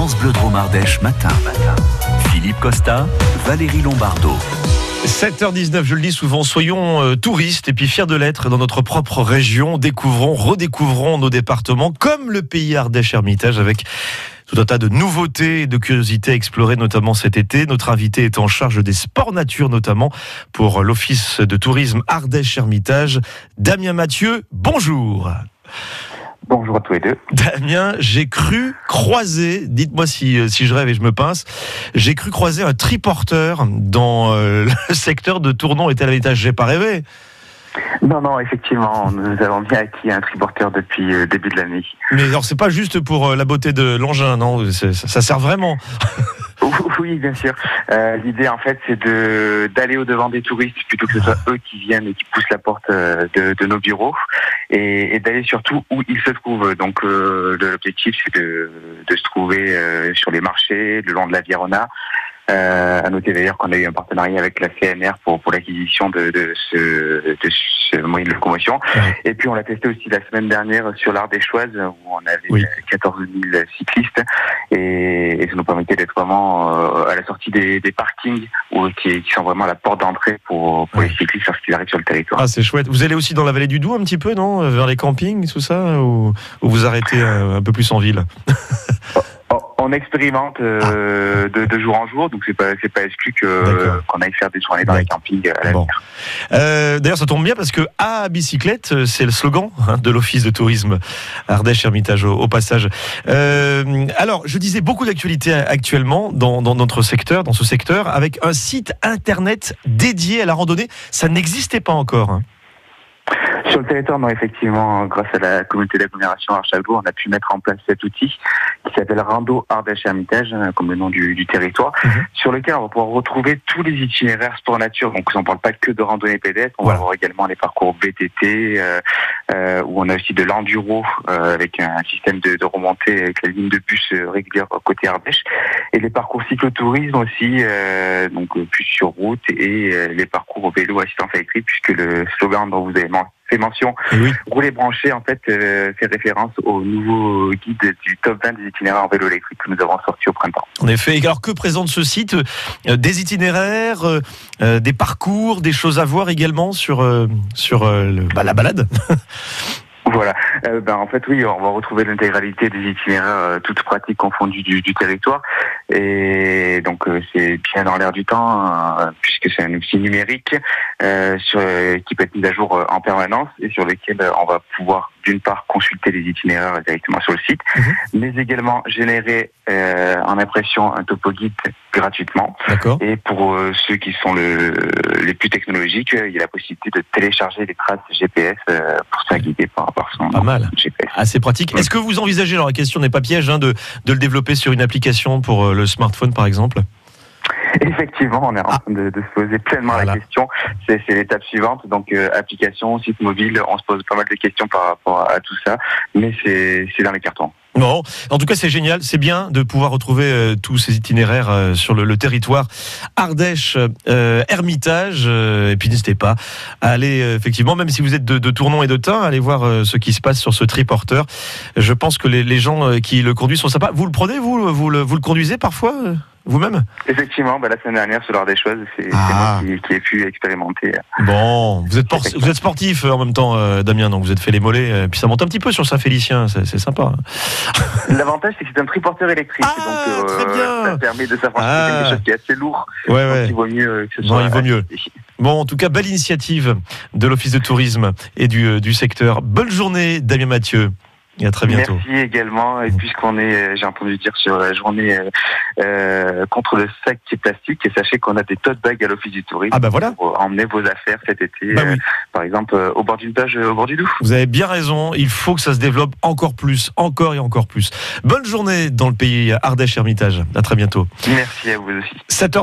France Ardèche matin. Philippe Costa, Valérie Lombardo. 7h19, je le dis souvent, soyons euh, touristes et puis fiers de l'être dans notre propre région. Découvrons, redécouvrons nos départements comme le pays Ardèche Hermitage avec tout un tas de nouveautés et de curiosités à explorer, notamment cet été. Notre invité est en charge des sports nature, notamment pour l'Office de tourisme Ardèche Hermitage. Damien Mathieu, bonjour. Bonjour à tous les deux. Damien, j'ai cru croiser, dites-moi si, si je rêve et je me pince, j'ai cru croiser un triporteur dans euh, le secteur de Tournon et tel étage. J'ai pas rêvé. Non, non, effectivement, nous avons bien acquis un triporteur depuis le début de l'année. Mais alors, c'est pas juste pour euh, la beauté de l'engin, non? Ça, ça sert vraiment. Oui, bien sûr. Euh, L'idée, en fait, c'est de d'aller au devant des touristes plutôt que ce soit eux qui viennent et qui poussent la porte euh, de, de nos bureaux, et, d'aller surtout où ils se trouvent. Donc, euh, l'objectif, c'est de, de se trouver euh, sur les marchés, le long de la Virona. Euh, à noter d'ailleurs qu'on a eu un partenariat avec la CNR pour, pour l'acquisition de, de, ce, de ce moyen de locomotion. Ouais. Et puis on l'a testé aussi la semaine dernière sur l'Ardéchoise où on avait Oui. 14 000 cyclistes et, et ça nous permettait d'être vraiment euh, à la sortie des, des parkings où, qui, qui sont vraiment la porte d'entrée pour, pour Ouais. les cyclistes lorsqu'ils arrivent sur le territoire. Ah, c'est chouette. Vous allez aussi dans la vallée du Doubs un petit peu, non? Vers les campings, tout ça? Ou, ou vous arrêtez euh, un peu plus en ville? On- expérimente euh, de, de jour en jour, donc c'est pas c'est pas exclu que D'accord. qu'on aille faire des journées dans les campings à l'avenir. Bon. Euh, D'ailleurs, ça tombe bien parce que à bicyclette, euh, c'est le slogan hein, de l'Office de tourisme Ardèche Hermitage au, au passage. Euh, alors, je disais beaucoup d'actualités actuellement dans, dans notre secteur, dans ce secteur, avec un site internet dédié à la randonnée. Ça n'existait pas encore. Sur le territoire, non, effectivement, grâce à la communauté d'agglomération Archago, on a pu mettre en place cet outil qui s'appelle Rando Ardèche Hermitage, hein, comme le nom du, du territoire, Mhm. sur lequel on va pouvoir retrouver tous les itinéraires sport nature. Donc, on ne parle pas que de randonnée pédestre, on Voilà. va avoir également les parcours BTT, euh, euh, où on a aussi de l'enduro euh, avec un système de, de remontée avec la ligne de bus euh, régulière côté Ardèche, et les parcours cyclotourisme aussi, euh, donc euh, plus sur route, et euh, les parcours au vélo assistance électrique, puisque le slogan dont vous avez men- fait mention Et oui. Rouler branché, en fait, euh, fait référence au nouveau guide du top 20 des itinéraires en vélo électrique que nous avons sorti au printemps. En effet. Et alors, que présente ce site Euh, Des itinéraires, euh, euh, des parcours, des choses à voir également sur, euh, sur euh, le- bah, la balade? Voilà. Euh, ben, en fait, oui, on va retrouver l'intégralité des itinéraires, euh, toutes pratiques confondues du, du territoire. Et donc, euh, c'est bien dans l'air du temps, euh, puisque c'est un outil numérique euh, sur, euh, qui peut être mis à jour euh, en permanence et sur lequel on va pouvoir, d'une part, consulter les itinéraires directement sur le site, mais également générer euh, en impression un topo guide gratuitement. D'accord. Et pour euh, ceux qui sont le, les plus technologiques, euh, il y a la possibilité de télécharger les traces GPS euh, pour se guider par, par son Pas mal. Assez pratique. Est-ce que vous envisagez, alors la question n'est pas piège, hein, de, de le développer sur une application pour euh, le smartphone par exemple? Effectivement, on est en train de, de se poser pleinement Voilà. la question. C'est l'étape suivante. Donc, euh, application, site mobile, on se pose pas mal de questions par rapport à tout ça, mais c'est dans les cartons. Bon, en tout cas c'est génial, c'est bien de pouvoir retrouver euh, tous ces itinéraires euh, sur le, territoire Ardèche, euh, Hermitage, euh, et puis n'hésitez pas à aller effectivement, même si vous êtes de, Tournon et de Tain, aller voir ce qui se passe sur ce triporteur. Je pense que les, les gens qui le conduisent sont sympas. Vous le prenez, vous, vous le, vous le conduisez parfois vous-même Effectivement, bah, la semaine dernière, sur l'heure des choses, c'est Ah. moi qui, qui ai pu expérimenter. Bon, vous êtes, por- vous êtes sportif euh, en même temps, euh, Damien, donc vous êtes fait les mollets, euh, puis ça monte un petit peu sur Saint-Félicien, c'est c'est sympa. L'avantage, c'est que c'est un triporteur électrique. Ah, donc, très bien. ça permet de s'affranchir Ah. quelque chose qui est assez lourd. Ouais, ouais. il vaut mieux euh, que ce soit. il vaut mieux. Bon, en tout cas, belle initiative de l'Office de tourisme et du, euh, du secteur. Bonne journée, Damien Mathieu. Et à très bientôt. Merci également. Et puisqu'on est, euh, j'ai entendu dire sur la journée euh, euh, contre le sac qui est plastique, et sachez qu'on a des tote bags à l'Office du tourisme Ah bah voilà, pour emmener vos affaires cet été, Bah euh, par exemple euh, au bord d'une plage, au bord du Doubs. vous avez bien raison. Il faut que ça se développe encore plus, encore et encore plus. Bonne journée dans le pays Ardèche Hermitage. À très bientôt. Merci à vous aussi. 7h